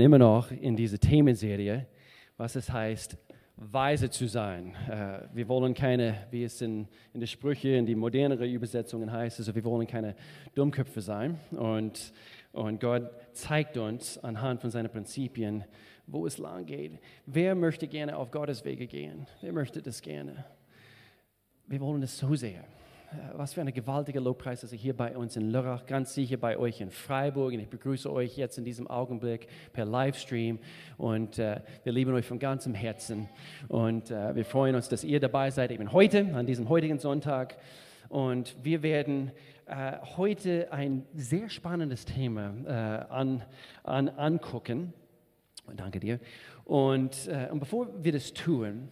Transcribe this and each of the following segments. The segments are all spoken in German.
immer noch in dieser Themenserie, was es heißt, weise zu sein. Äh, wir wollen keine, wie es in, in den Sprüche, in die moderneren Übersetzungen heißt, also wir wollen keine Dummköpfe sein. Und, und Gott zeigt uns anhand von seinen Prinzipien, wo es lang geht. Wer möchte gerne auf Gottes Wege gehen? Wer möchte das gerne? Wir wollen es so sehr. Äh, was für eine gewaltige Lobpreis, dass ihr hier bei uns in Lörrach, ganz sicher bei euch in Freiburg. Und ich begrüße euch jetzt in diesem Augenblick per Livestream. Und äh, wir lieben euch von ganzem Herzen. Und äh, wir freuen uns, dass ihr dabei seid, eben heute, an diesem heutigen Sonntag. Und wir werden äh, heute ein sehr spannendes Thema äh, an, an, angucken. Danke dir. Und, äh, und bevor wir das tun,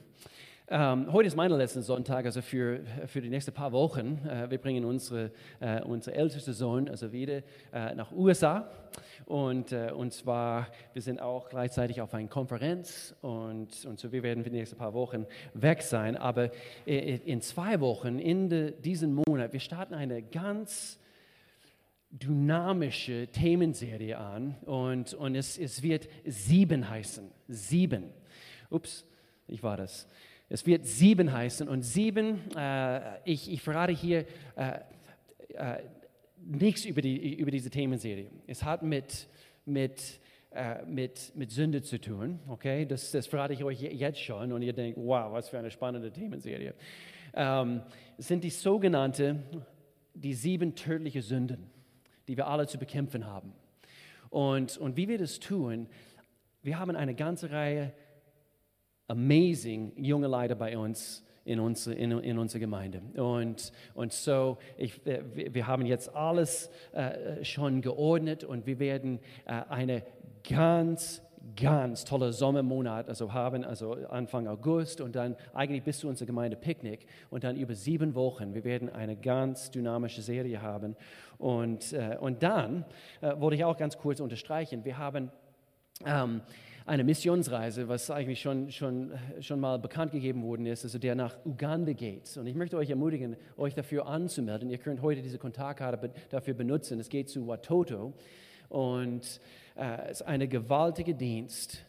ähm, heute ist mein letzter Sonntag, also für, für die nächsten paar Wochen. Äh, wir bringen unsere, äh, unsere älteste Sohn also wieder äh, nach USA. Und, äh, und zwar, wir sind auch gleichzeitig auf einer Konferenz und, und so wir werden für die nächsten paar Wochen weg sein. Aber in zwei Wochen, in de, diesem Monat, wir starten eine ganz dynamische Themenserie an und, und es, es wird sieben heißen. Sieben. Ups, ich war das. Es wird sieben heißen und sieben, äh, ich, ich verrate hier äh, äh, nichts über, die, über diese Themenserie. Es hat mit, mit, äh, mit, mit Sünde zu tun, okay? Das, das verrate ich euch jetzt schon und ihr denkt, wow, was für eine spannende Themenserie. Ähm, es sind die sogenannten, die sieben tödlichen Sünden, die wir alle zu bekämpfen haben. Und, und wie wir das tun, wir haben eine ganze Reihe amazing junge Leute bei uns in, unsere, in, in unserer Gemeinde. Und, und so, ich, wir haben jetzt alles äh, schon geordnet und wir werden äh, eine ganz, ganz tolle Sommermonat also haben, also Anfang August und dann eigentlich bis zu unserer Gemeinde Picknick und dann über sieben Wochen. Wir werden eine ganz dynamische Serie haben. Und, äh, und dann äh, wollte ich auch ganz kurz unterstreichen, wir haben ähm, eine Missionsreise, was eigentlich schon, schon, schon mal bekannt gegeben worden ist, also der nach Uganda geht. Und ich möchte euch ermutigen, euch dafür anzumelden. Ihr könnt heute diese Kontaktkarte dafür benutzen. Es geht zu Watoto und äh, es ist ein gewaltiger Dienst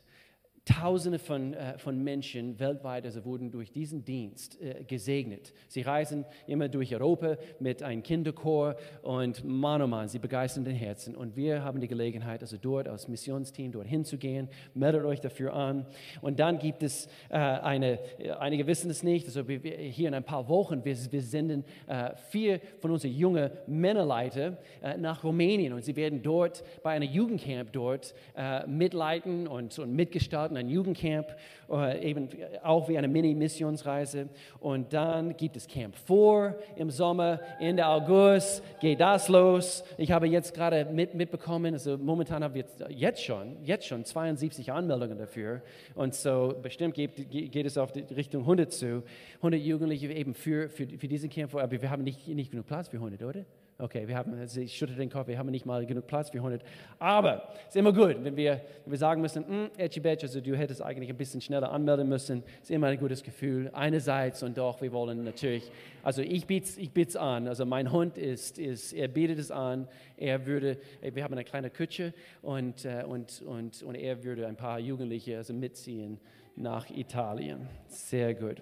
Tausende von, äh, von Menschen weltweit also wurden durch diesen Dienst äh, gesegnet. Sie reisen immer durch Europa mit einem Kinderchor und Mann, oh Mann, sie begeistern den Herzen. Und wir haben die Gelegenheit, also dort als Missionsteam dorthin zu gehen. Meldet euch dafür an. Und dann gibt es äh, eine, einige wissen es nicht, also wir, hier in ein paar Wochen, wir, wir senden äh, vier von unseren jungen Männerleiter äh, nach Rumänien und sie werden dort bei einem Jugendcamp dort äh, mitleiten und, und mitgestalten starten ein Jugendcamp, äh, eben auch wie eine Mini-Missionsreise. Und dann gibt es Camp 4 im Sommer, Ende August geht das los. Ich habe jetzt gerade mit, mitbekommen, also momentan haben wir jetzt schon, jetzt schon 72 Anmeldungen dafür. Und so bestimmt geht, geht es auf die Richtung 100 zu. 100 Jugendliche eben für, für, für diesen Camp, aber wir haben nicht, nicht genug Platz für 100, oder? Okay, wir haben, ich schütte den Kopf, wir haben nicht mal genug Platz für 100. Aber es ist immer gut, wenn wir, wenn wir sagen müssen, Edgy Badge, also du hättest eigentlich ein bisschen schneller anmelden müssen. Es ist immer ein gutes Gefühl. Einerseits und doch, wir wollen natürlich, also ich biete es ich an. Also mein Hund ist, ist, er bietet es an. Er würde, wir haben eine kleine Küche und, äh, und, und, und er würde ein paar Jugendliche also mitziehen nach Italien. Sehr gut.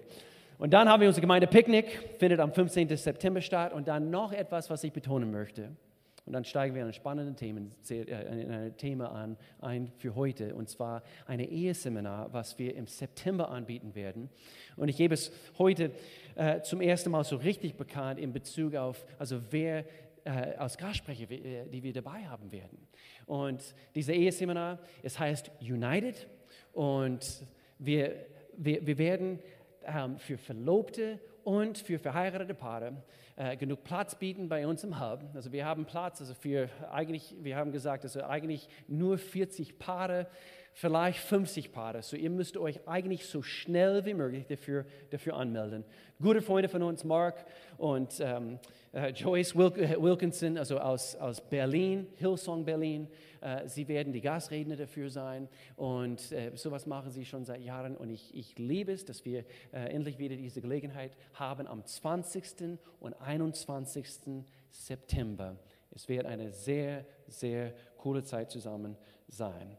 Und dann haben wir unsere Gemeinde Picknick, findet am 15. September statt. Und dann noch etwas, was ich betonen möchte. Und dann steigen wir in ein spannendes Themen, äh, Thema an, ein für heute, und zwar ein Eheseminar, was wir im September anbieten werden. Und ich gebe es heute äh, zum ersten Mal so richtig bekannt in Bezug auf, also wer äh, als Gastsprecher, äh, die wir dabei haben werden. Und dieses Eheseminar, es heißt United und wir, wir, wir werden ähm, für Verlobte und für verheiratete Paare äh, genug Platz bieten bei uns im Hub. Also wir haben Platz, also für eigentlich, wir haben gesagt, also eigentlich nur 40 Paare, vielleicht 50 Paare. So ihr müsst euch eigentlich so schnell wie möglich dafür, dafür anmelden. Gute Freunde von uns, Mark und ähm, äh, Joyce Wilkinson, also aus, aus Berlin, Hillsong Berlin, äh, sie werden die Gastredner dafür sein und äh, sowas machen sie schon seit Jahren und ich, ich liebe es, dass wir äh, endlich wieder diese Gelegenheit haben am 20. und 21. September. Es wird eine sehr, sehr coole Zeit zusammen sein.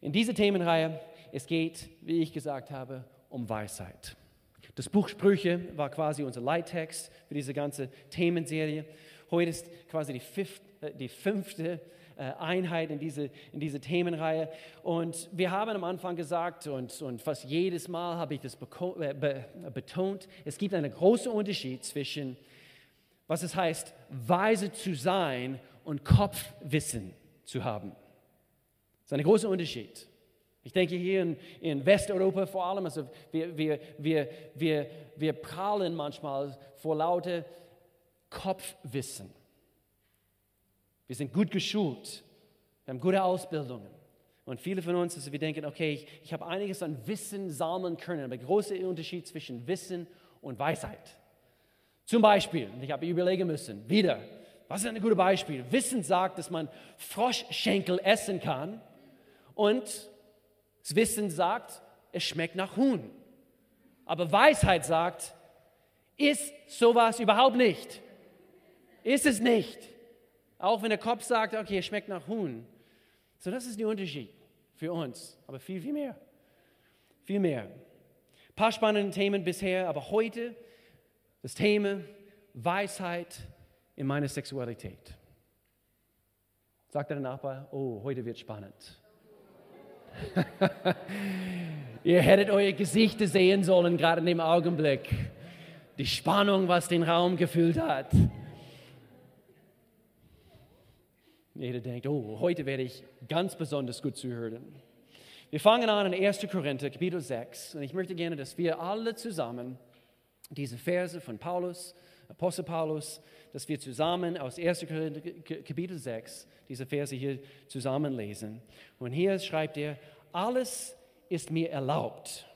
In dieser Themenreihe, es geht, wie ich gesagt habe, um Weisheit. Das Buch Sprüche war quasi unser Leittext für diese ganze Themenserie. Heute ist quasi die, fünfte, äh, die fünfte Einheit in diese, in diese Themenreihe. Und wir haben am Anfang gesagt, und, und fast jedes Mal habe ich das äh, betont, es gibt einen großen Unterschied zwischen, was es heißt, weise zu sein und Kopfwissen zu haben. Das ist ein großer Unterschied. Ich denke hier in, in Westeuropa vor allem, also wir, wir, wir, wir, wir prahlen manchmal vor lauter Kopfwissen. Wir sind gut geschult. Wir haben gute Ausbildungen. Und viele von uns, also wir denken, okay, ich, ich habe einiges an Wissen sammeln können, aber großer Unterschied zwischen Wissen und Weisheit. Zum Beispiel, ich habe überlegen müssen, wieder, was ist ein gutes Beispiel? Wissen sagt, dass man Froschschenkel essen kann und das Wissen sagt, es schmeckt nach Huhn. Aber Weisheit sagt, ist sowas überhaupt nicht. Ist es nicht. Auch wenn der Kopf sagt, okay, es schmeckt nach Huhn. So, das ist der Unterschied für uns. Aber viel, viel mehr. Viel mehr. Ein paar spannende Themen bisher, aber heute das Thema Weisheit in meiner Sexualität. Sagt der Nachbar, oh, heute wird spannend. Ihr hättet eure Gesichter sehen sollen, gerade in dem Augenblick. Die Spannung, was den Raum gefüllt hat. Jeder denkt, oh, heute werde ich ganz besonders gut zuhören. Wir fangen an in 1. Korinther, Kapitel 6. Und ich möchte gerne, dass wir alle zusammen diese Verse von Paulus, Apostel Paulus, dass wir zusammen aus 1. Korinther, Kapitel 6, diese Verse hier zusammenlesen. Und hier schreibt er, alles ist mir erlaubt.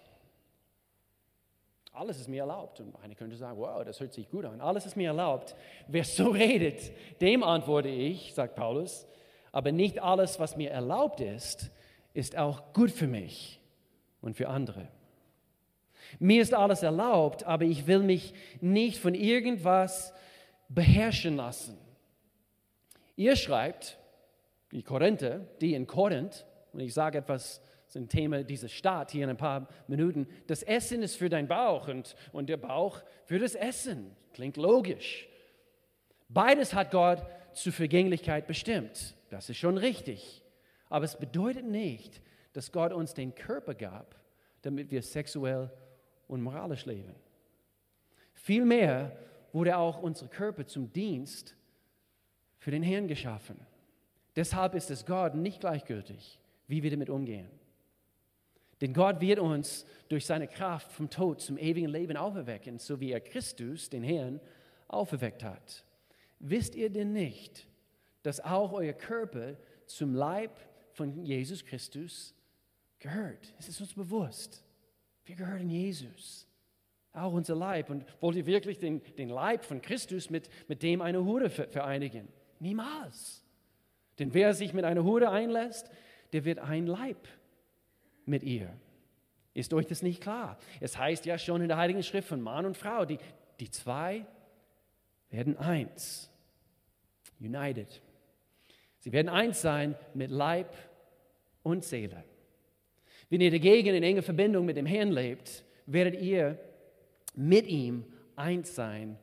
Alles ist mir erlaubt. Und einer könnte sagen, wow, das hört sich gut an. Alles ist mir erlaubt. Wer so redet, dem antworte ich, sagt Paulus, aber nicht alles, was mir erlaubt ist, ist auch gut für mich und für andere. Mir ist alles erlaubt, aber ich will mich nicht von irgendwas beherrschen lassen. Ihr schreibt, die Korinther, die in Korinth, und ich sage etwas das ist ein Thema dieser Stadt hier in ein paar Minuten. Das Essen ist für deinen Bauch und, und der Bauch für das Essen. Klingt logisch. Beides hat Gott zur Vergänglichkeit bestimmt. Das ist schon richtig. Aber es bedeutet nicht, dass Gott uns den Körper gab, damit wir sexuell und moralisch leben. Vielmehr wurde auch unser Körper zum Dienst für den Herrn geschaffen. Deshalb ist es Gott nicht gleichgültig, wie wir damit umgehen. Denn Gott wird uns durch seine Kraft vom Tod zum ewigen Leben auferwecken, so wie er Christus, den Herrn, auferweckt hat. Wisst ihr denn nicht, dass auch euer Körper zum Leib von Jesus Christus gehört? Es ist uns bewusst. Wir gehören Jesus. Auch unser Leib. Und wollt ihr wirklich den, den Leib von Christus mit, mit dem einer Hure vereinigen? Niemals. Denn wer sich mit einer Hure einlässt, der wird ein Leib mit ihr. Ist euch das nicht klar? Es heißt ja schon in der Heiligen Schrift von Mann und Frau, die, die zwei werden eins. United. Sie werden eins sein mit Leib und Seele. Wenn ihr dagegen in enger Verbindung mit dem Herrn lebt, werdet ihr mit ihm eins sein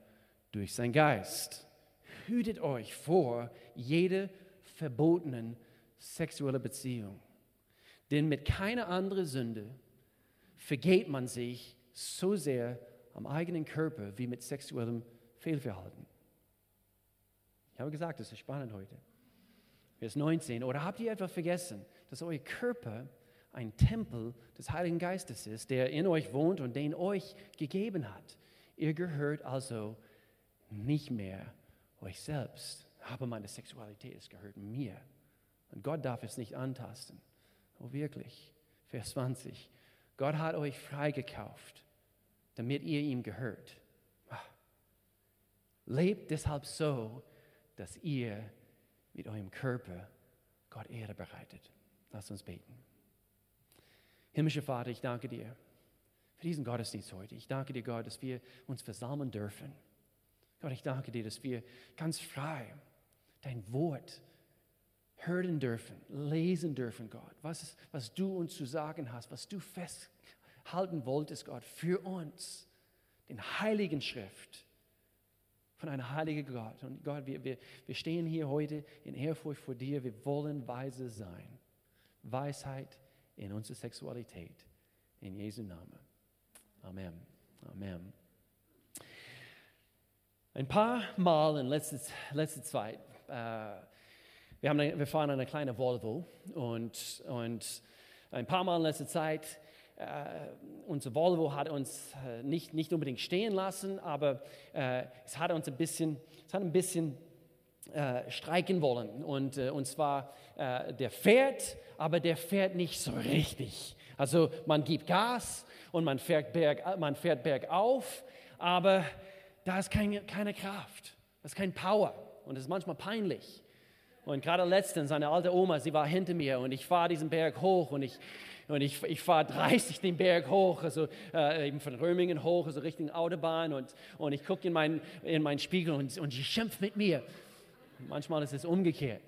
durch sein Geist. Hütet euch vor jede verbotenen sexuelle Beziehung. Denn mit keiner anderen Sünde vergeht man sich so sehr am eigenen Körper wie mit sexuellem Fehlverhalten. Ich habe gesagt, das ist spannend heute. Vers 19. Oder habt ihr etwa vergessen, dass euer Körper ein Tempel des Heiligen Geistes ist, der in euch wohnt und den euch gegeben hat? Ihr gehört also nicht mehr euch selbst. Aber meine Sexualität, es gehört mir. Und Gott darf es nicht antasten. Oh wirklich. Vers 20. Gott hat euch freigekauft, damit ihr ihm gehört. Lebt deshalb so, dass ihr mit eurem Körper Gott Ehre bereitet. Lasst uns beten. Himmlischer Vater, ich danke dir für diesen Gottesdienst heute. Ich danke dir, Gott, dass wir uns versammeln dürfen. Gott, ich danke dir, dass wir ganz frei dein Wort hören dürfen, lesen dürfen, Gott, was, was du uns zu sagen hast, was du festhalten wolltest, Gott, für uns, den Heiligen Schrift von einem heiligen Gott. Und Gott, wir, wir, wir stehen hier heute in Ehrfurcht vor dir, wir wollen weise sein. Weisheit in unserer Sexualität. In Jesu Namen. Amen. Amen. Ein paar Mal in letzter, letzter Zeit, äh, wir, haben wir fahren eine kleine Volvo und, und ein paar Mal in letzter Zeit, äh, unser Volvo hat uns äh, nicht, nicht unbedingt stehen lassen, aber äh, es hat uns ein bisschen, es hat ein bisschen äh, streiken wollen. Und, äh, und zwar, der fährt, aber der fährt nicht so richtig. Also man gibt Gas und man fährt, berg, man fährt bergauf, aber da ist keine, keine Kraft, da ist kein Power und es ist manchmal peinlich. Und gerade letztens, eine alte Oma, sie war hinter mir und ich fahre diesen Berg hoch und ich, und ich, ich fahre 30 den Berg hoch, also äh, eben von Römingen hoch, also Richtung Autobahn und, und ich gucke in meinen in mein Spiegel und, und sie schimpft mit mir. Manchmal ist es umgekehrt.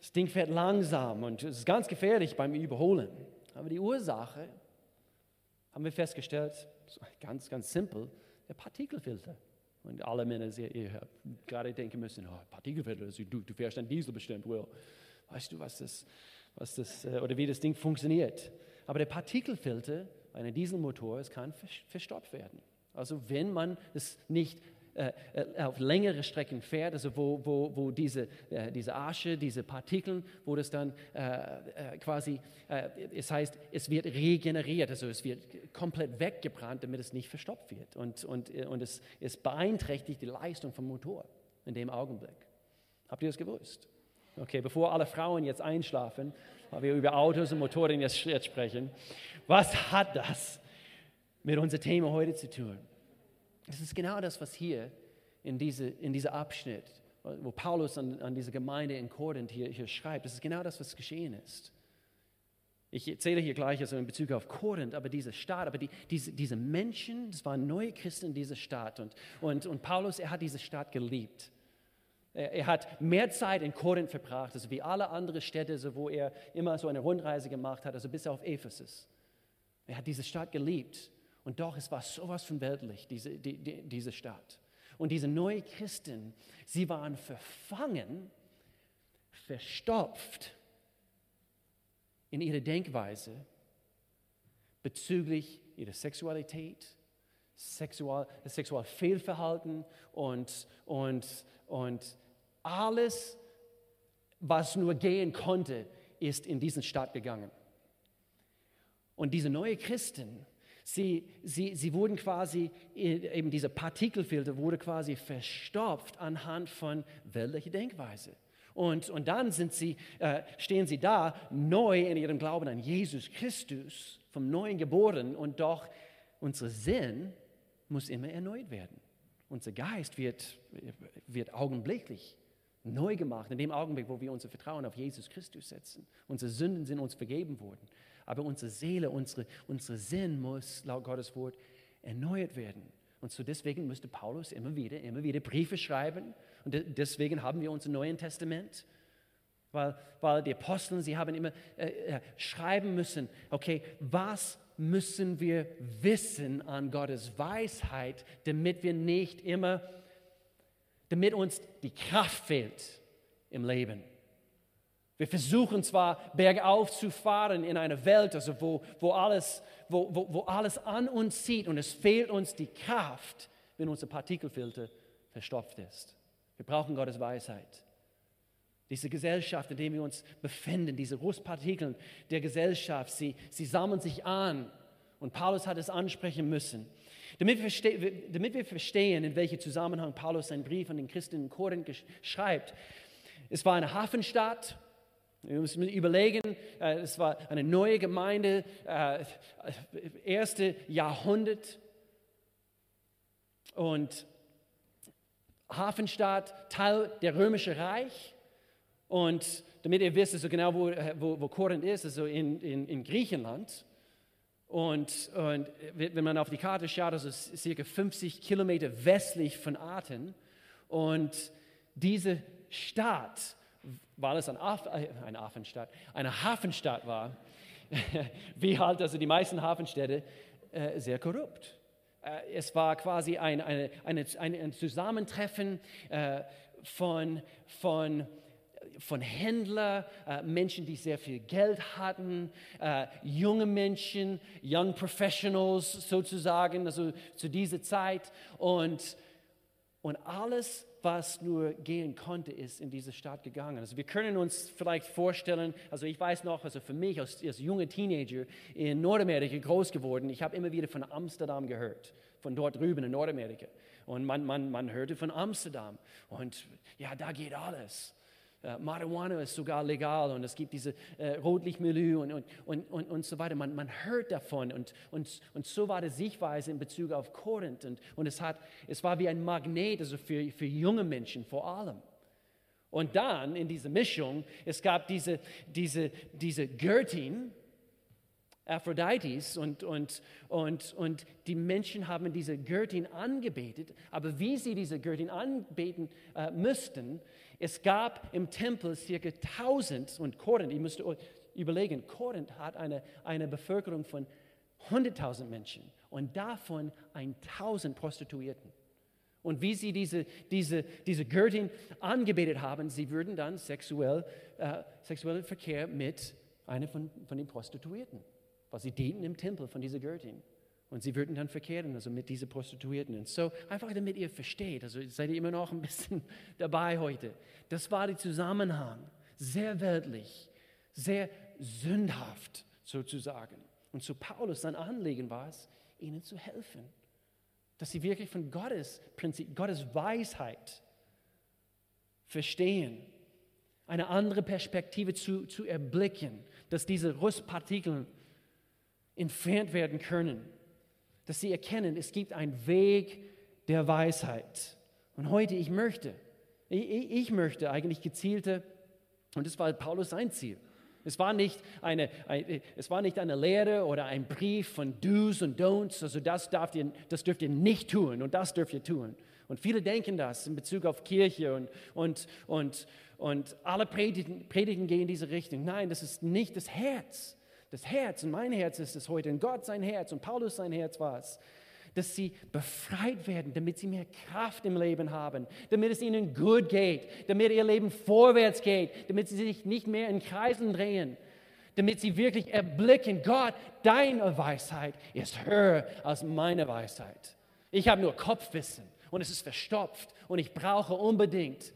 Das Ding fährt langsam und es ist ganz gefährlich beim Überholen. Aber die Ursache haben wir festgestellt, ganz, ganz simpel, der Partikelfilter. Und alle Männer, ihr, ihr gerade denken müssen, oh, Partikelfilter, du, du fährst ein Diesel bestimmt. Well, weißt du, was das, was das, äh, oder wie das Ding funktioniert? Aber der Partikelfilter bei einem Dieselmotor, es kann verstopft werden. Also wenn man es nicht äh, äh, auf längere Strecken fährt, also wo, wo, wo diese, äh, diese Asche, diese Partikel, wo das dann äh, äh quasi, äh, es heißt, es wird regeneriert, also es wird komplett weggebrannt, damit es nicht verstopft wird. Und, und, und es, es beeinträchtigt die Leistung vom Motor in dem Augenblick. Habt ihr das gewusst? Okay, bevor alle Frauen jetzt einschlafen, weil wir über Autos und Motoren jetzt, jetzt sprechen, was hat das mit unserem Thema heute zu tun? Das ist genau das, was hier in, diese, in diesem Abschnitt, wo Paulus an, an diese Gemeinde in Korinth hier, hier schreibt, das ist genau das, was geschehen ist. Ich erzähle hier gleich also in Bezug auf Korinth, aber diese Stadt, aber die, diese, diese Menschen, das waren neue Christen in dieser Stadt. Und, und, und Paulus, er hat diese Stadt geliebt. Er, er hat mehr Zeit in Korinth verbracht, also wie alle anderen Städte, also wo er immer so eine Rundreise gemacht hat, also bis auf Ephesus. Er hat diese Stadt geliebt. Und doch, es war sowas von weltlich, diese, die, die, diese Stadt. Und diese neuen Christen, sie waren verfangen, verstopft in ihrer Denkweise bezüglich ihrer Sexualität, Sexual, Sexualfehlverhalten und, und, und alles, was nur gehen konnte, ist in diesen Stadt gegangen. Und diese neuen Christen, Sie, sie, sie wurden quasi, eben diese Partikelfilter wurde quasi verstopft anhand von weltlicher Denkweise. Und, und dann sind sie, äh, stehen sie da, neu in ihrem Glauben an Jesus Christus, vom Neuen geboren. Und doch, unser Sinn muss immer erneut werden. Unser Geist wird, wird augenblicklich neu gemacht, in dem Augenblick, wo wir unser Vertrauen auf Jesus Christus setzen. Unsere Sünden sind uns vergeben worden aber unsere Seele, unsere, unsere Sinn muss laut Gottes Wort erneuert werden. Und so deswegen müsste Paulus immer wieder, immer wieder Briefe schreiben. Und deswegen haben wir unser Neuen Testament. Weil, weil die Apostel, sie haben immer äh, äh, schreiben müssen, okay, was müssen wir wissen an Gottes Weisheit, damit wir nicht immer, damit uns die Kraft fehlt im Leben. Wir versuchen zwar bergauf zu fahren in einer Welt, also wo, wo, alles, wo, wo, wo alles an uns zieht und es fehlt uns die Kraft, wenn unser Partikelfilter verstopft ist. Wir brauchen Gottes Weisheit. Diese Gesellschaft, in der wir uns befinden, diese Rustpartikel der Gesellschaft, sie, sie sammeln sich an. Und Paulus hat es ansprechen müssen. Damit wir, damit wir verstehen, in welchem Zusammenhang Paulus seinen Brief an den Christen in Korinth schreibt, es war eine Hafenstadt wir müssen überlegen, äh, es war eine neue Gemeinde, äh, erste Jahrhundert. Und Hafenstadt, Teil der Römischen Reich. Und damit ihr wisst, also genau wo, wo, wo Korinth ist, also in, in, in Griechenland. Und, und, wenn man auf die Karte schaut, also circa 50 Kilometer westlich von Aten. Und diese Stadt weil es ein Af äh, eine Hafenstadt, eine Hafenstadt war, wie halt also die meisten Hafenstädte, äh, sehr korrupt. Äh, es war quasi ein, eine, eine, ein Zusammentreffen äh, von, von von Händlern, äh, Menschen, die sehr viel Geld hatten, äh, junge Menschen, Young Professionals sozusagen, also zu dieser Zeit. Und, und alles, was nur gehen konnte, ist in diese Stadt gegangen. Also wir können uns vielleicht vorstellen, also ich weiß noch, also für mich als, als junger Teenager in Nordamerika groß geworden, ich habe immer wieder von Amsterdam gehört, von dort drüben in Nordamerika. Und man, man, man hörte von Amsterdam. Und ja, da geht alles. Uh, Marihuana ist sogar legal und es gibt diese äh, Rotlichtmilieu und, und, und, und, und so weiter. Man, man hört davon und, und, und so war die Sichtweise in Bezug auf Korinth. Und, und es, hat, es war wie ein Magnet, also für, für junge Menschen vor allem. Und dann in dieser Mischung, es gab diese, diese, diese Göttin, Aphrodites und, und, und, und die Menschen haben diese Göttin angebetet, aber wie sie diese Göttin anbeten äh, müssten, es gab im Tempel circa 1000 und Korinth, ihr müsst euch überlegen, Korinth hat eine, eine Bevölkerung von 100.000 Menschen und davon 1000 Prostituierten. Und wie sie diese, diese, diese Göttin angebetet haben, sie würden dann sexuell, äh, sexuellen Verkehr mit einer von, von den Prostituierten weil sie dienten im Tempel von dieser Göttin. Und sie würden dann verkehren, also mit diesen Prostituierten. Und so, einfach damit ihr versteht, also seid ihr immer noch ein bisschen dabei heute. Das war der Zusammenhang. Sehr weltlich, sehr sündhaft sozusagen. Und zu Paulus sein Anliegen war es, ihnen zu helfen. Dass sie wirklich von Gottes Prinzip, Gottes Weisheit verstehen. Eine andere Perspektive zu, zu erblicken. Dass diese Rustpartikel entfernt werden können. Dass sie erkennen, es gibt einen Weg der Weisheit. Und heute, ich möchte, ich, ich möchte eigentlich gezielte, und das war Paulus sein Ziel. Es war, nicht eine, ein, es war nicht eine Lehre oder ein Brief von Do's und Don'ts, also das, darf ihr, das dürft ihr nicht tun und das dürft ihr tun. Und viele denken das in Bezug auf Kirche und, und, und, und alle Predigen, Predigen gehen in diese Richtung. Nein, das ist nicht das Herz das Herz, und mein Herz ist es heute, und Gott sein Herz, und Paulus sein Herz war es, dass sie befreit werden, damit sie mehr Kraft im Leben haben, damit es ihnen gut geht, damit ihr Leben vorwärts geht, damit sie sich nicht mehr in Kreisen drehen, damit sie wirklich erblicken, Gott, deine Weisheit ist höher als meine Weisheit. Ich habe nur Kopfwissen und es ist verstopft und ich brauche unbedingt,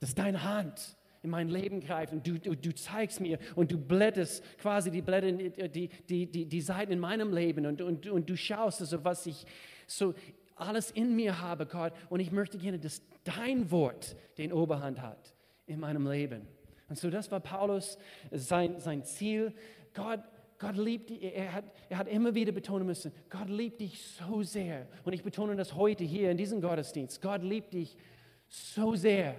dass deine Hand in mein Leben greifen. Du, du, du zeigst mir und du blätterst quasi die Blätter, die, die, die, die Seiten in meinem Leben und, und, und du schaust, also was ich so alles in mir habe, Gott. Und ich möchte gerne, dass dein Wort den Oberhand hat in meinem Leben. Und so das war Paulus sein, sein Ziel. Gott, Gott liebt dich. Er hat, er hat immer wieder betonen müssen, Gott liebt dich so sehr. Und ich betone das heute hier in diesem Gottesdienst. Gott liebt dich so sehr.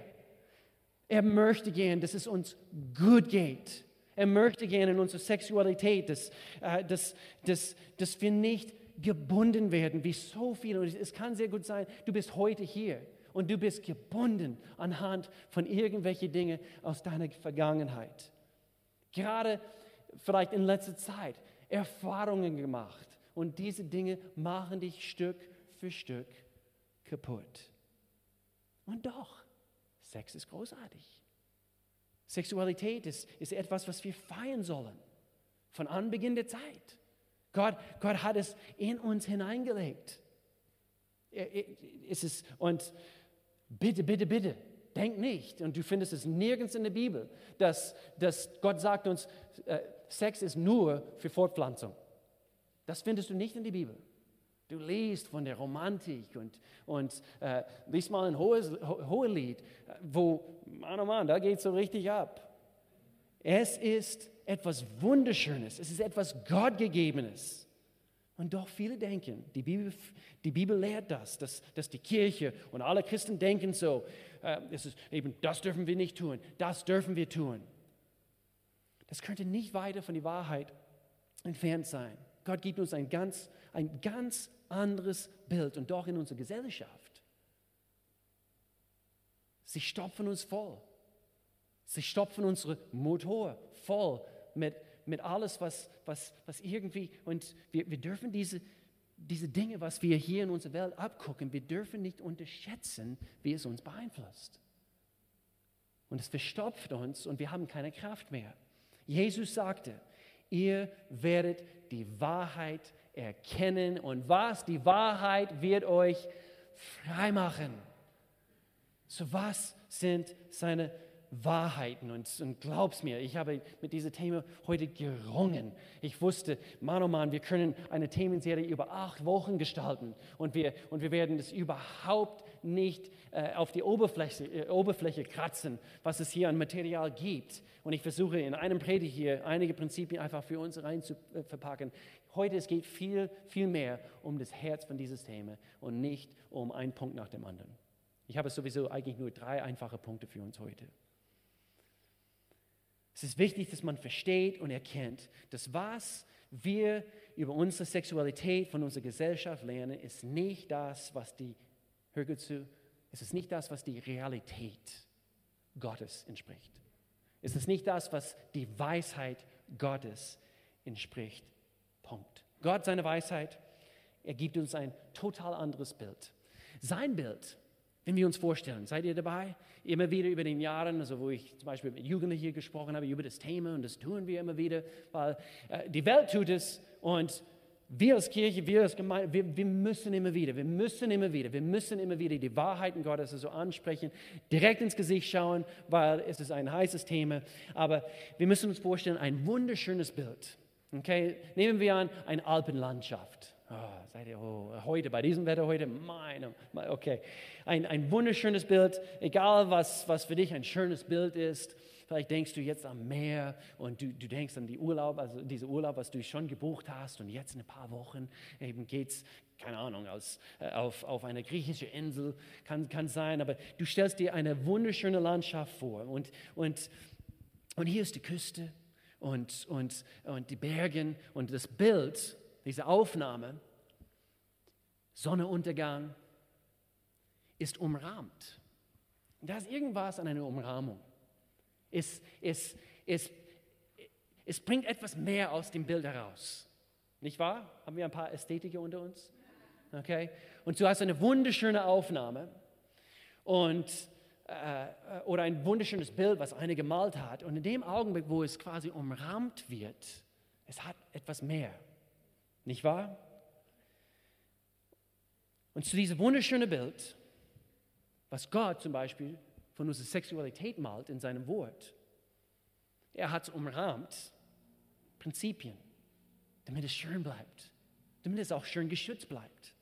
Er möchte gern, dass es uns gut geht. Er möchte gerne in unserer Sexualität, dass, äh, dass, dass, dass wir nicht gebunden werden wie so viele. Und es kann sehr gut sein, du bist heute hier und du bist gebunden anhand von irgendwelchen Dingen aus deiner Vergangenheit. Gerade vielleicht in letzter Zeit Erfahrungen gemacht und diese Dinge machen dich Stück für Stück kaputt. Und doch, Sex ist großartig. Sexualität ist, ist etwas, was wir feiern sollen. Von Anbeginn der Zeit. Gott, Gott hat es in uns hineingelegt. Es ist, und bitte, bitte, bitte, denk nicht, und du findest es nirgends in der Bibel, dass, dass Gott sagt uns, äh, Sex ist nur für Fortpflanzung. Das findest du nicht in der Bibel. Du liest von der Romantik und, und äh, liest mal ein hohes, ho Lied, wo, Mann, oh Mann, da geht es so richtig ab. Es ist etwas Wunderschönes, es ist etwas Gottgegebenes. Und doch viele denken, die Bibel, die Bibel lehrt das, dass, dass die Kirche und alle Christen denken so, äh, es ist eben, das dürfen wir nicht tun, das dürfen wir tun. Das könnte nicht weiter von der Wahrheit entfernt sein. Gott gibt uns ein ganz, ein ganz anderes Bild und doch in unserer Gesellschaft. Sie stopfen uns voll. Sie stopfen unsere Motor voll mit, mit alles, was, was, was irgendwie, und wir, wir dürfen diese, diese Dinge, was wir hier in unserer Welt abgucken, wir dürfen nicht unterschätzen, wie es uns beeinflusst. Und es verstopft uns und wir haben keine Kraft mehr. Jesus sagte, ihr werdet die Wahrheit erkennen und was? Die Wahrheit wird euch frei machen. So was sind seine Wahrheiten. Und, und glaub's mir, ich habe mit diesem Thema heute gerungen. Ich wusste, Mann, oh Mann, wir können eine Themenserie über acht Wochen gestalten und wir, und wir werden das überhaupt nicht äh, auf die Oberfläche, äh, Oberfläche kratzen, was es hier an Material gibt. Und ich versuche in einem Predigt hier einige Prinzipien einfach für uns rein zu äh, verpacken. Heute es geht viel, viel mehr um das Herz von dieses Thema und nicht um einen Punkt nach dem anderen. Ich habe sowieso eigentlich nur drei einfache Punkte für uns heute. Es ist wichtig, dass man versteht und erkennt, dass was wir über unsere Sexualität von unserer Gesellschaft lernen, ist nicht das, was die, hör gut zu, es ist nicht das, was die Realität Gottes entspricht. Es ist nicht das, was die Weisheit Gottes entspricht. Punkt. Gott, seine Weisheit, er gibt uns ein total anderes Bild. Sein Bild wenn wir uns vorstellen, seid ihr dabei? Immer wieder über den Jahren, also wo ich zum Beispiel mit Jugendlichen hier gesprochen habe, über das Thema und das tun wir immer wieder, weil äh, die Welt tut es und wir als Kirche, wir als Gemeinde, wir, wir, müssen immer wieder, wir müssen immer wieder, wir müssen immer wieder die Wahrheiten Gottes so ansprechen, direkt ins Gesicht schauen, weil es ist ein heißes Thema. Aber wir müssen uns vorstellen, ein wunderschönes Bild. Okay, nehmen wir an, eine Alpenlandschaft. Oh, seid ihr oh, heute, bei diesem Wetter heute, meine, okay. Ein, ein wunderschönes Bild, egal was, was für dich ein schönes Bild ist. Vielleicht denkst du jetzt am Meer und du, du denkst an die Urlaub, also diese Urlaub, was du schon gebucht hast und jetzt in ein paar Wochen eben geht's, keine Ahnung, aus, äh, auf, auf eine griechische Insel, kann, kann sein, aber du stellst dir eine wunderschöne Landschaft vor und, und, und hier ist die Küste und, und, und die Berge und das Bild diese Aufnahme, Sonneuntergang, ist umrahmt. Da ist irgendwas an einer Umrahmung. Es, es, es, es bringt etwas mehr aus dem Bild heraus. Nicht wahr? Haben wir ein paar Ästhetiker unter uns? Okay? Und du hast eine wunderschöne Aufnahme und, äh, oder ein wunderschönes Bild, was einer gemalt hat. Und in dem Augenblick, wo es quasi umrahmt wird, es hat etwas mehr. Nicht wahr? Und zu diesem wunderschönen Bild, was Gott zum Beispiel von unserer Sexualität malt in seinem Wort, er hat es umrahmt, Prinzipien, damit es schön bleibt, damit es auch schön geschützt bleibt.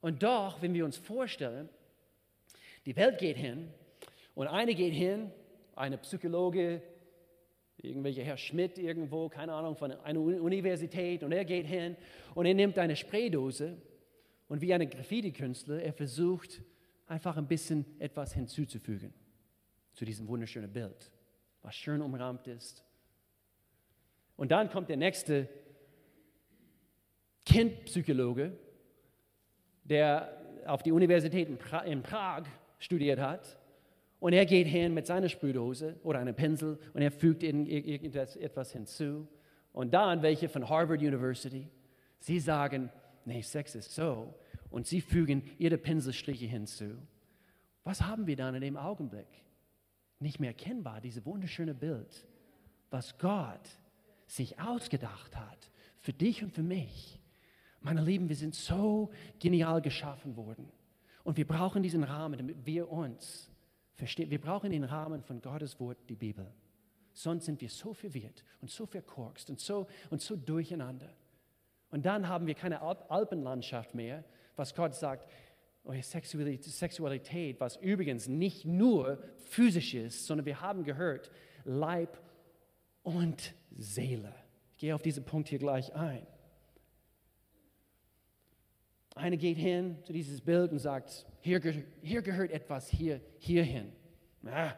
Und doch, wenn wir uns vorstellen, die Welt geht hin und eine geht hin, eine Psychologe, irgendwelcher Herr Schmidt irgendwo, keine Ahnung, von einer Universität und er geht hin und er nimmt eine Spraydose und wie ein Graffiti-Künstler, er versucht einfach ein bisschen etwas hinzuzufügen zu diesem wunderschönen Bild, was schön umrahmt ist. Und dann kommt der nächste Kindpsychologe, der auf die Universität in Prag studiert hat und er geht hin mit seiner Sprühdose oder einem Pinsel und er fügt etwas hinzu. Und dann welche von Harvard University, sie sagen, nee, Sex ist so. Und sie fügen ihre Pinselstriche hinzu. Was haben wir dann in dem Augenblick? Nicht mehr erkennbar, dieses wunderschöne Bild, was Gott sich ausgedacht hat für dich und für mich. Meine Lieben, wir sind so genial geschaffen worden. Und wir brauchen diesen Rahmen, damit wir uns Versteht, wir brauchen den Rahmen von Gottes Wort, die Bibel. Sonst sind wir so verwirrt und so verkorkst und so, und so durcheinander. Und dann haben wir keine Alpenlandschaft mehr, was Gott sagt, eure Sexualität, was übrigens nicht nur physisch ist, sondern wir haben gehört, Leib und Seele. Ich gehe auf diesen Punkt hier gleich ein. Einer geht hin zu dieses Bild und sagt, hier, hier gehört etwas hier, hierhin. Ah,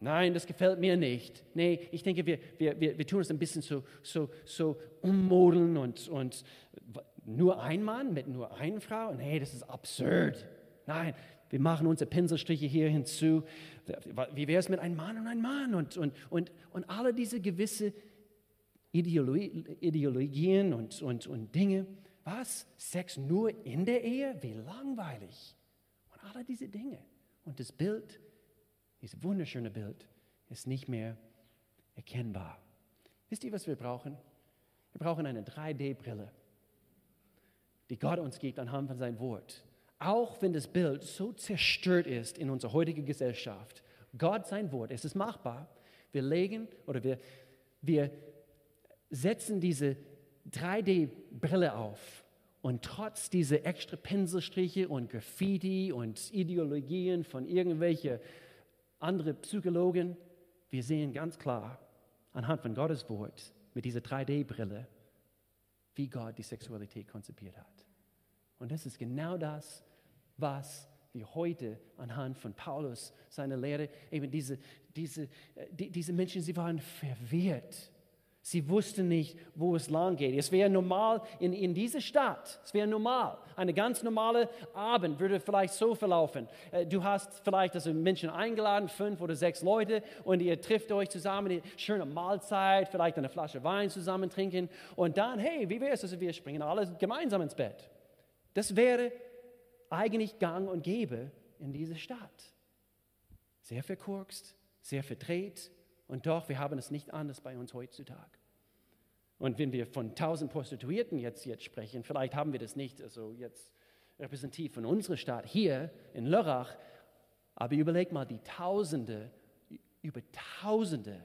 nein, das gefällt mir nicht. Nee, ich denke, wir, wir, wir, wir tun es ein bisschen so, so, so ummodeln und, und nur ein Mann mit nur einer Frau. Nee, das ist absurd. Nein, wir machen unsere Pinselstriche hier hinzu. Wie wäre es mit einem Mann und einem Mann? Und, und, und, und alle diese gewisse Ideologien und, und, und Dinge. Was? Sex nur in der Ehe? Wie langweilig. Und alle diese Dinge. Und das Bild, dieses wunderschöne Bild, ist nicht mehr erkennbar. Wisst ihr, was wir brauchen? Wir brauchen eine 3D-Brille, die Gott uns gibt anhand von seinem Wort. Auch wenn das Bild so zerstört ist in unserer heutigen Gesellschaft, Gott sein Wort, es ist machbar. Wir legen oder wir, wir setzen diese 3D-Brille auf und trotz dieser extra Pinselstriche und Graffiti und Ideologien von irgendwelchen anderen Psychologen, wir sehen ganz klar anhand von Gottes Wort mit dieser 3D-Brille, wie Gott die Sexualität konzipiert hat. Und das ist genau das, was wir heute anhand von Paulus, seiner Lehre, eben diese, diese, äh, die, diese Menschen, sie waren verwirrt. Sie wussten nicht, wo es lang geht. Es wäre normal in, in dieser Stadt, es wäre normal. Eine ganz normale Abend würde vielleicht so verlaufen. Äh, du hast vielleicht also Menschen eingeladen, fünf oder sechs Leute, und ihr trifft euch zusammen, eine schöne Mahlzeit, vielleicht eine Flasche Wein zusammen trinken. Und dann, hey, wie wäre es, also wir springen alle gemeinsam ins Bett. Das wäre eigentlich gang und gäbe in dieser Stadt. Sehr verkorkst, sehr verdreht, und doch, wir haben es nicht anders bei uns heutzutage. Und wenn wir von tausend Prostituierten jetzt, jetzt sprechen, vielleicht haben wir das nicht also jetzt repräsentativ von unserer Stadt hier in Lörrach, aber überleg mal die Tausende, über Tausende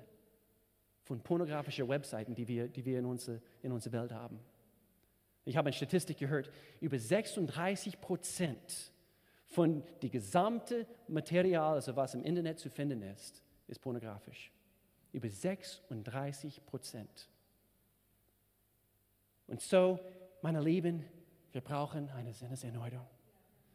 von pornografischen Webseiten, die wir, die wir in, unsere, in unserer Welt haben. Ich habe eine Statistik gehört, über 36 Prozent von dem gesamten Material, also was im Internet zu finden ist, ist pornografisch. Über 36 Prozent. Und so, meine Lieben, wir brauchen eine Sinneserneuerung.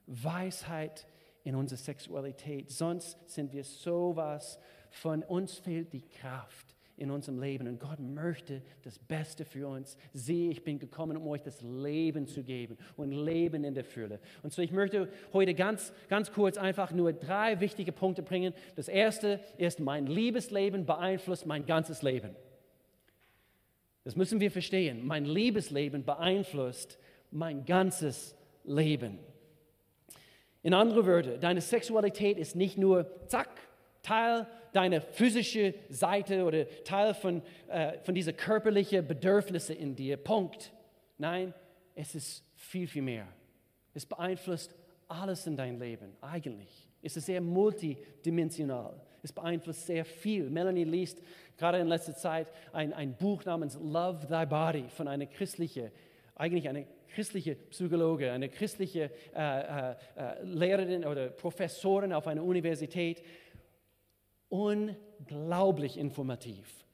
Weisheit in unserer Sexualität. Sonst sind wir sowas von uns fehlt die Kraft in unserem Leben. Und Gott möchte das Beste für uns. Sieh, ich bin gekommen, um euch das Leben zu geben und Leben in der Fülle. Und so, ich möchte heute ganz, ganz kurz einfach nur drei wichtige Punkte bringen. Das erste ist, mein Liebesleben beeinflusst mein ganzes Leben. Das müssen wir verstehen. Mein Liebesleben beeinflusst mein ganzes Leben. In anderen Worten, deine Sexualität ist nicht nur, zack, Teil deiner physischen Seite oder Teil von, äh, von dieser körperlichen Bedürfnisse in dir. Punkt. Nein, es ist viel, viel mehr. Es beeinflusst alles in dein Leben, eigentlich. Es ist sehr multidimensional. Es beeinflusst sehr viel. Melanie liest gerade in letzter Zeit ein, ein Buch namens Love Thy Body von einer christlichen, eigentlich eine christliche Psychologe, eine christliche äh, äh, äh Lehrerin oder Professorin auf einer Universität unglaublich informativ,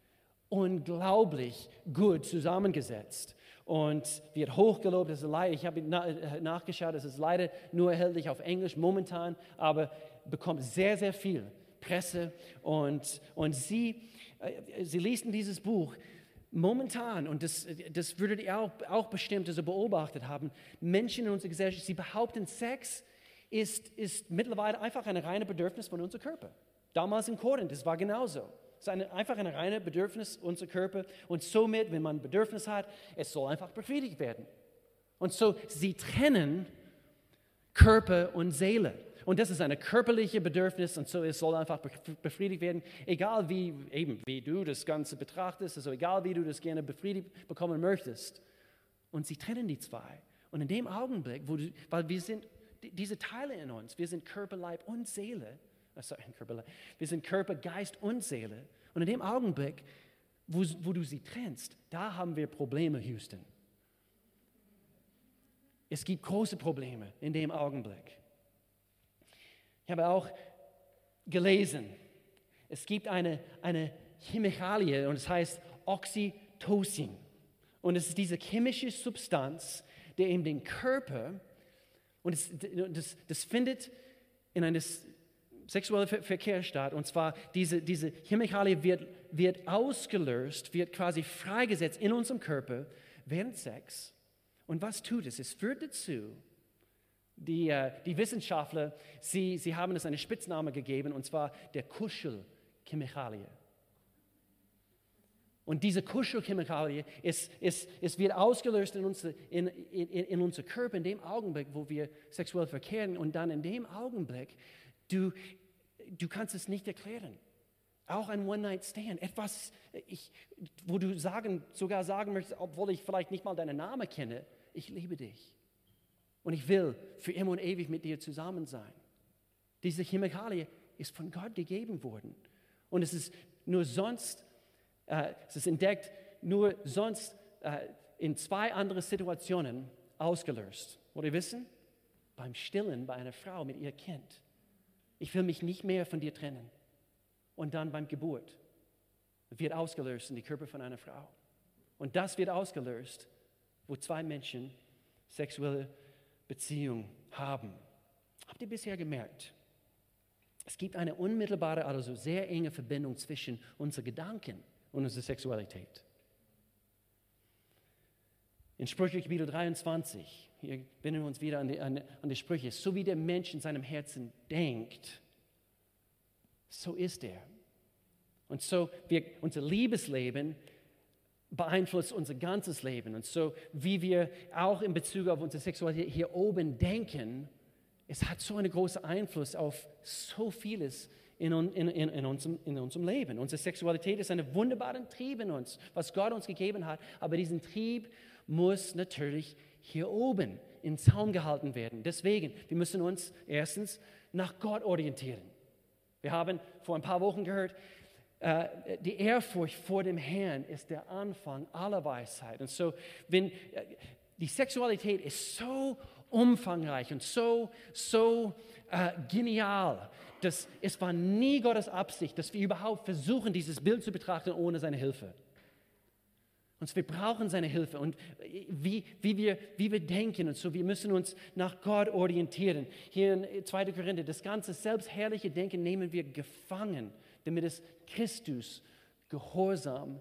unglaublich gut zusammengesetzt und wird hochgelobt. Das ist leider, ich habe äh, nachgeschaut, es ist leider nur erhältlich auf Englisch momentan, aber bekommt sehr, sehr viel Presse und, und sie, äh, sie lesen dieses Buch momentan, und das, das würdet ihr auch, auch bestimmt also beobachtet haben, Menschen in unserer Gesellschaft, sie behaupten, Sex ist, ist mittlerweile einfach ein reines Bedürfnis von unserem Körper. Damals in Korinth, es war genauso. Es ist einfach ein reines Bedürfnis unserer Körper. Und somit, wenn man ein Bedürfnis hat, es soll einfach befriedigt werden. Und so, sie trennen Körper und Seele. Und das ist ein körperliches Bedürfnis und so es soll einfach befriedigt werden, egal wie, eben, wie du das Ganze betrachtest, also egal wie du das gerne befriedigt bekommen möchtest. Und sie trennen die zwei. Und in dem Augenblick, wo du, weil wir sind, diese Teile in uns, wir sind Körper, Leib und Seele, sorry, Körper, wir sind Körper, Geist und Seele. Und in dem Augenblick, wo, wo du sie trennst, da haben wir Probleme, Houston. Es gibt große Probleme in dem Augenblick. Ich habe auch gelesen, es gibt eine, eine Chemikalie und es heißt Oxytocin. Und es ist diese chemische Substanz, die in den Körper, und es, das, das findet in einer sexueller Verkehr statt. Und zwar diese, diese Chemikalie wird, wird ausgelöst, wird quasi freigesetzt in unserem Körper während Sex. Und was tut es? Es führt dazu, Die, äh, die Wissenschaftler, sie, sie haben es eine Spitzname gegeben, und zwar der Kuschelchemikalie. Und diese Kuschelchemikalie, es, es, es wird ausgelöst in, unsere, in, in, in unser Körper in dem Augenblick, wo wir sexuell verkehren. Und dann in dem Augenblick, du, du kannst es nicht erklären. Auch ein One-Night-Stand, etwas, ich, wo du sagen, sogar sagen möchtest, obwohl ich vielleicht nicht mal deinen Namen kenne, ich liebe dich. Und ich will für immer und ewig mit dir zusammen sein. Diese Chemikalie ist von Gott gegeben worden. Und es ist nur sonst, äh, es ist entdeckt, nur sonst äh, in zwei anderen Situationen ausgelöst. Wollt ihr wissen? Beim Stillen bei einer Frau mit ihr Kind. Ich will mich nicht mehr von dir trennen und dann beim Geburt wird ausgelöst in die Körper von einer Frau. Und das wird ausgelöst, wo zwei Menschen sexuelle Beziehung haben. Habt ihr bisher gemerkt? Es gibt eine unmittelbare, also sehr enge Verbindung zwischen unseren Gedanken und unserer Sexualität. In Sprüche Kapitel 23, hier binden wir uns wieder an die, an, an die Sprüche, so wie der Mensch in seinem Herzen denkt, so ist er. Und so wir, unser Liebesleben beeinflusst unser ganzes Leben. Und so wie wir auch in Bezug auf unsere Sexualität hier oben denken, es hat so einen großen Einfluss auf so vieles in, in, in, in, unserem, in unserem Leben. Unsere Sexualität ist ein wunderbarer Trieb in uns, was Gott uns gegeben hat. Aber diesen Trieb muss natürlich hier oben in Zaum gehalten werden. Deswegen, wir müssen uns erstens nach Gott orientieren. Wir haben vor ein paar Wochen gehört, die Ehrfurcht vor dem Herrn ist der Anfang aller Weisheit. Und so, wenn äh, die Sexualität ist so umfangreich und so, so äh, genial, dass es war nie Gottes Absicht, dass wir überhaupt versuchen, dieses Bild zu betrachten ohne seine Hilfe. Und wir brauchen seine Hilfe und äh, wie, wie, wir, wie wir denken und so. Wir müssen uns nach Gott orientieren. Hier in 2. Korinther, das ganze selbstherrliche Denken nehmen wir gefangen, damit es Christus gehorsam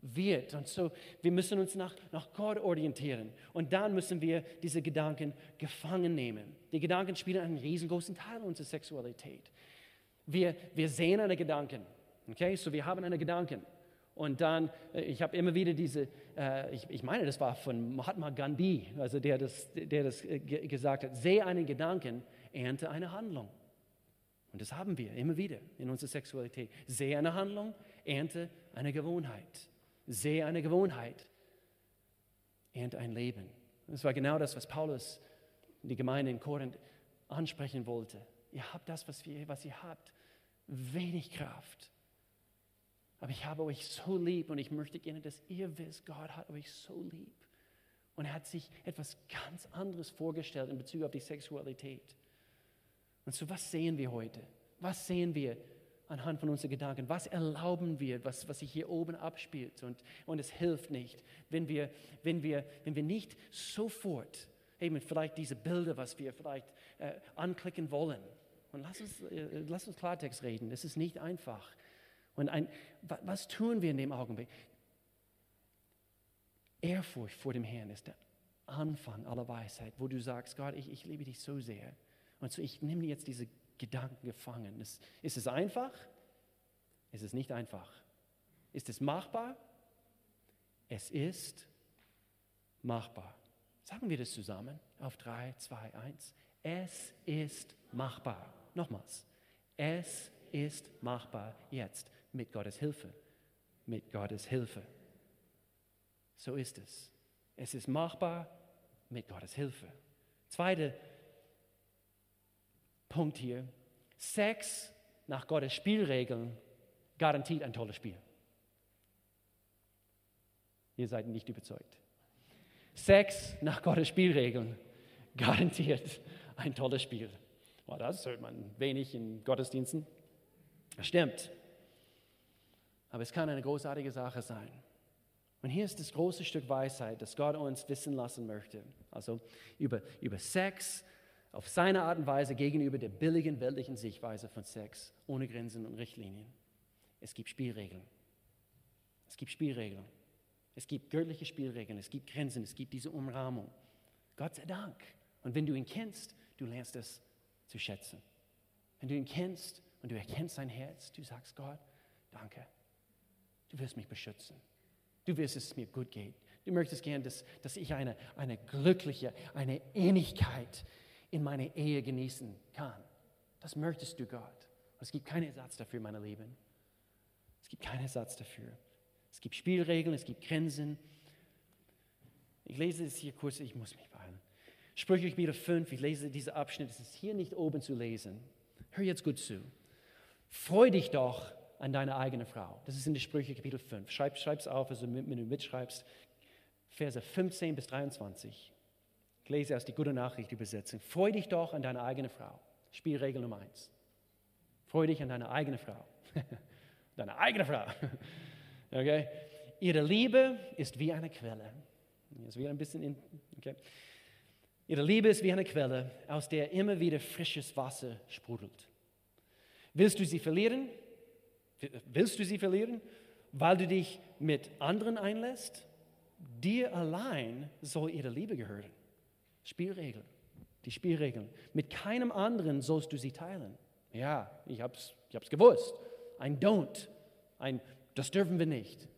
wird. Und so, wir müssen uns nach, nach Gott orientieren. Und dann müssen wir diese Gedanken gefangen nehmen. Die Gedanken spielen einen riesengroßen Teil unserer Sexualität. Wir, wir sehen eine Gedanken. Okay, so wir haben eine Gedanken. Und dann, äh, ich habe immer wieder diese, äh, ich, ich, meine, das war von Mahatma Gandhi, also der das, der das äh, gesagt hat, sehe einen Gedanken, ernte eine Handlung. Und das haben wir immer wieder in unserer Sexualität. Sehe eine Handlung, ernte eine Gewohnheit. Sehe eine Gewohnheit, ernte ein Leben. Das war genau das, was Paulus die Gemeinde in Korinth ansprechen wollte. Ihr habt das, was, wir, was ihr habt, wenig Kraft aber ich habe euch so lieb und ich möchte gerne, dass ihr wisst, Gott hat euch so lieb. Und er hat sich etwas ganz anderes vorgestellt in Bezug auf die Sexualität. Und so, was sehen wir heute? Was sehen wir anhand von unseren Gedanken? Was erlauben wir, was, was sich hier oben abspielt? Und, und es hilft nicht, wenn wir, wenn, wir, wenn wir nicht sofort eben vielleicht diese Bilder, was wir vielleicht äh, anklicken wollen. Und lass uns, äh, lass uns Klartext reden. Es ist nicht einfach. Und ein, was tun wir in dem Augenblick? Ehrfurcht vor dem Herrn ist der Anfang aller Weisheit, wo du sagst, Gott, ich, ich liebe dich so sehr. Und so, ich nehme jetzt diese Gedanken gefangen. Ist, ist es einfach? Ist es nicht einfach? Ist es machbar? Es ist machbar. Sagen wir das zusammen auf 3, 2, 1. Es ist machbar. Nochmals. Es ist machbar jetzt mit Gottes Hilfe. Mit Gottes Hilfe. So ist es. Es ist machbar mit Gottes Hilfe. Zweiter Punkt hier. Sex nach Gottes Spielregeln garantiert ein tolles Spiel. Ihr seid nicht überzeugt. Sex nach Gottes Spielregeln garantiert ein tolles Spiel. Well, das hört man wenig in Gottesdiensten. Das stimmt. Aber es kann eine großartige Sache sein. Und hier ist das große Stück Weisheit, das Gott uns wissen lassen möchte. Also über, über Sex auf seine Art und Weise gegenüber der billigen weltlichen Sichtweise von Sex ohne Grenzen und Richtlinien. Es gibt Spielregeln. Es gibt Spielregeln. Es gibt göttliche Spielregeln. Es gibt Grenzen. Es gibt diese Umrahmung. Gott sei Dank. Und wenn du ihn kennst, du lernst es zu schätzen. Wenn du ihn kennst und du erkennst sein Herz, du sagst, Gott, danke. Du wirst mich beschützen. Du wirst, dass es mir gut geht. Du möchtest gern, dass, dass ich eine, eine glückliche, eine Ähnlichkeit in meiner Ehe genießen kann. Das möchtest du, Gott. Und es gibt keinen Ersatz dafür, meine Lieben. Es gibt keinen Ersatz dafür. Es gibt Spielregeln, es gibt Grenzen. Ich lese es hier kurz, ich muss mich beeilen. Sprüche wieder 5, ich lese diesen Abschnitt, es ist hier nicht oben zu lesen. Hör jetzt gut zu. Freu dich doch an deine eigene Frau. Das ist in der Sprüche Kapitel 5. Schreib es auf, also wenn du mitschreibst. Verse 15 bis 23. Ich lese erst die gute Nachricht übersetzen. Freu dich doch an deine eigene Frau. Spielregel Nummer 1. Freu dich an deine eigene Frau. deine eigene Frau. okay? Ihre Liebe ist wie eine Quelle. Ist wieder ein bisschen in, okay? Ihre Liebe ist wie eine Quelle, aus der immer wieder frisches Wasser sprudelt. Willst du sie verlieren? Willst du sie verlieren, weil du dich mit anderen einlässt? Dir allein soll ihre Liebe gehören. Spielregeln, die Spielregeln. Mit keinem anderen sollst du sie teilen. Ja, ich habe es ich hab's gewusst. Ein Don't, ein Das dürfen wir nicht.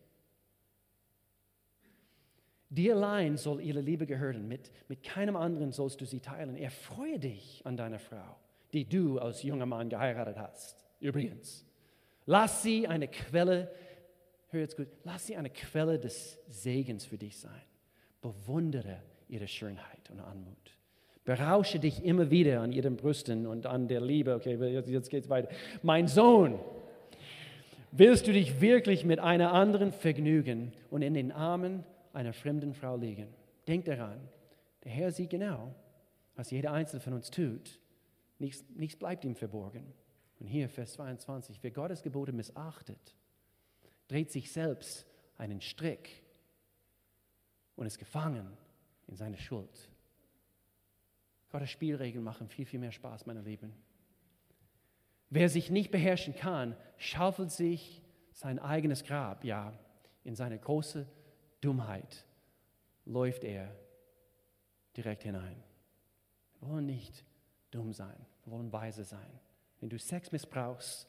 Dir allein soll ihre Liebe gehören. Mit, mit keinem anderen sollst du sie teilen. Erfreue dich an deiner Frau, die du als junger Mann geheiratet hast. Übrigens, lass sie eine Quelle, hör jetzt gut, lass sie eine Quelle des Segens für dich sein. Bewundere ihre Schönheit und Anmut. Berausche dich immer wieder an ihren Brüsten und an der Liebe. Okay, jetzt, jetzt geht's weiter. Mein Sohn, willst du dich wirklich mit einer anderen vergnügen und in den Armen einer fremden Frau liegen. Denk daran, der Herr sieht genau, was jeder Einzelne von uns tut. Nichts, nichts bleibt ihm verborgen. Und hier, Vers 22, wer Gottes Gebote missachtet, dreht sich selbst einen Strick und ist gefangen in seine Schuld. Gottes Spielregeln machen viel, viel mehr Spaß, meine Lieben. Wer sich nicht beherrschen kann, schaufelt sich sein eigenes Grab, ja, in seine große Dummheit läuft er direkt hinein. Wir wollen nicht dumm sein, wir wollen weise sein. Wenn du Sex missbrauchst,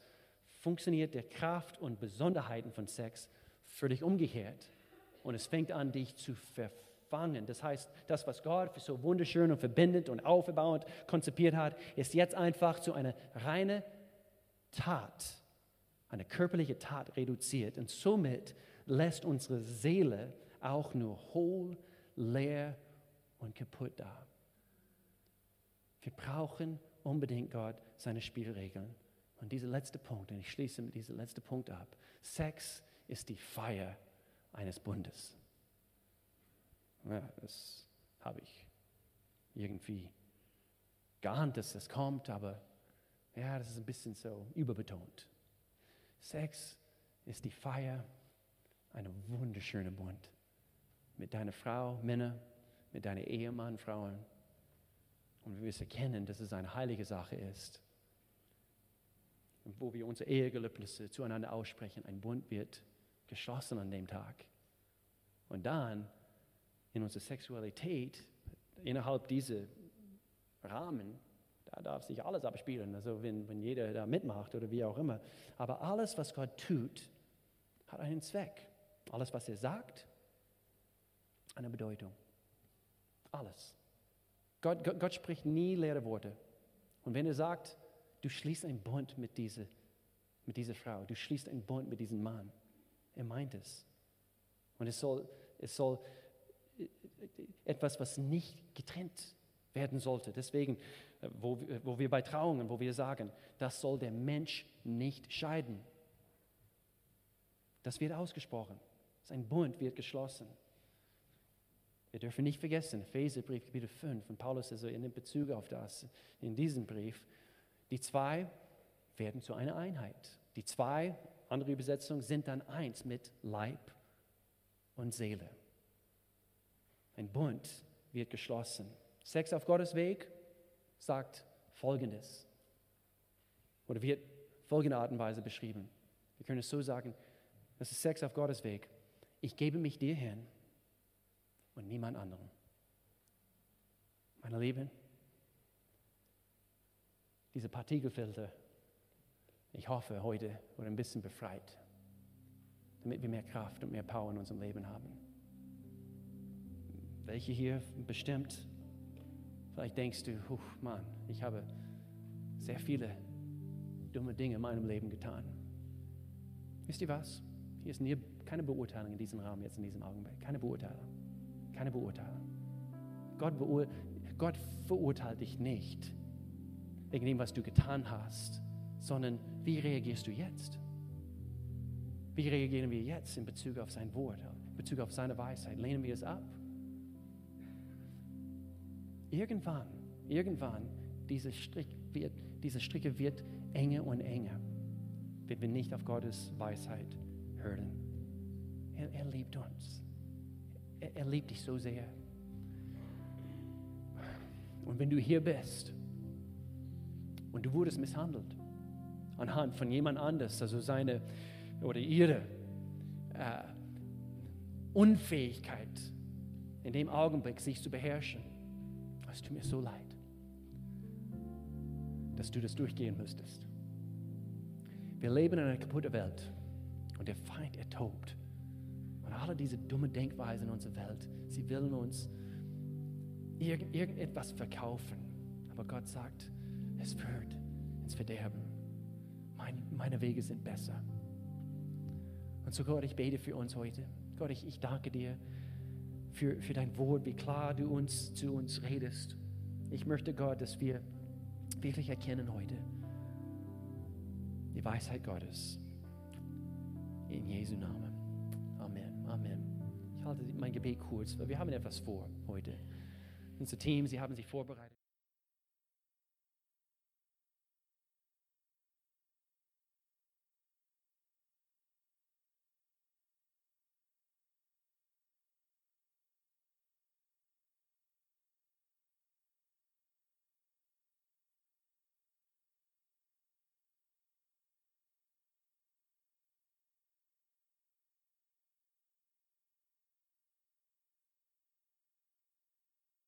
funktioniert der Kraft und Besonderheiten von Sex völlig umgekehrt. Und es fängt an, dich zu verfangen. Das heißt, das, was Gott für so wunderschön und verbindend und aufbauend konzipiert hat, ist jetzt einfach zu einer reinen Tat, eine körperliche Tat reduziert. Und somit lässt unsere Seele auch nur hohl, leer und kaputt da. Wir brauchen unbedingt Gott seine Spielregeln. Und dieser letzte Punkt, und ich schließe mit diesem letzten Punkt ab. Sex ist die Feier eines Bundes. Ja, das habe ich irgendwie geahnt, dass das kommt, aber ja, das ist ein bisschen so überbetont. Sex ist die Feier einer wunderschönen Bund mit deiner Frau, Männer, mit deiner Ehemann, Frauen. Und wir müssen erkennen, dass es eine heilige Sache ist. Wo wir unsere Ehegelübnisse zueinander aussprechen, ein Bund wird geschlossen an dem Tag. Und dann in unserer Sexualität, innerhalb dieser Rahmen, da darf sich alles abspielen, also wenn, wenn jeder da mitmacht oder wie auch immer. Aber alles, was Gott tut, hat einen Zweck. Alles, was er sagt, eine Bedeutung. Alles. Gott, Gott, Gott spricht nie leere Worte. Und wenn er sagt, du schließt einen Bund mit dieser, mit dieser Frau, du schließt einen Bund mit diesem Mann, er meint es. Und es soll, es soll etwas, was nicht getrennt werden sollte. Deswegen, äh, wo, wo wir bei Trauungen, wo wir sagen, das soll der Mensch nicht scheiden. Das wird ausgesprochen. Sein Bund wird geschlossen. Wir dürfen nicht vergessen, Epheserbrief Kapitel 5 und Paulus also in Bezug auf das, in diesem Brief, die zwei werden zu einer Einheit. Die zwei, andere Übersetzungen, sind dann eins mit Leib und Seele. Ein Bund wird geschlossen. Sex auf Gottes Weg sagt Folgendes oder wird folgende Art und Weise beschrieben. Wir können es so sagen, das ist Sex auf Gottes Weg. Ich gebe mich dir hin und niemand anderem. Meine Lieben, diese Partikelfilter, ich hoffe, heute wurde ein bisschen befreit, damit wir mehr Kraft und mehr Power in unserem Leben haben. Welche hier bestimmt, vielleicht denkst du, oh Mann, ich habe sehr viele dumme Dinge in meinem Leben getan. Wisst ihr was? Hier ist keine Beurteilung in diesem Raum, jetzt in diesem Augenblick. Keine Beurteilung. Keine Beurteilung. Gott, beur Gott verurteilt dich nicht wegen dem, was du getan hast, sondern wie reagierst du jetzt? Wie reagieren wir jetzt in Bezug auf sein Wort, in Bezug auf seine Weisheit? Lehnen wir es ab? Irgendwann, irgendwann, diese, Strick wird, diese Stricke wird enger und enger, wenn wir nicht auf Gottes Weisheit hören. Er, er liebt uns. Er, er liebt dich so sehr. Und wenn du hier bist und du wurdest misshandelt anhand von jemand anders, also seine oder ihre äh, Unfähigkeit in dem Augenblick, sich zu beherrschen, es tut mir so leid, dass du das durchgehen müsstest. Wir leben in einer kaputten Welt und der Feind, er tobt. Und alle diese dumme Denkweisen in unserer Welt, sie wollen uns irgend, irgendetwas verkaufen. Aber Gott sagt, es führt ins Verderben. Mein, meine Wege sind besser. Und so Gott, ich bete für uns heute. Gott, ich, ich danke dir für, für dein Wort, wie klar du uns zu uns redest. Ich möchte Gott, dass wir wirklich erkennen heute die Weisheit Gottes. In Jesu Namen. Amen. Amen. Ich halte mein Gebet kurz, weil wir haben etwas vor heute. Unser Team, sie haben sich vorbereitet.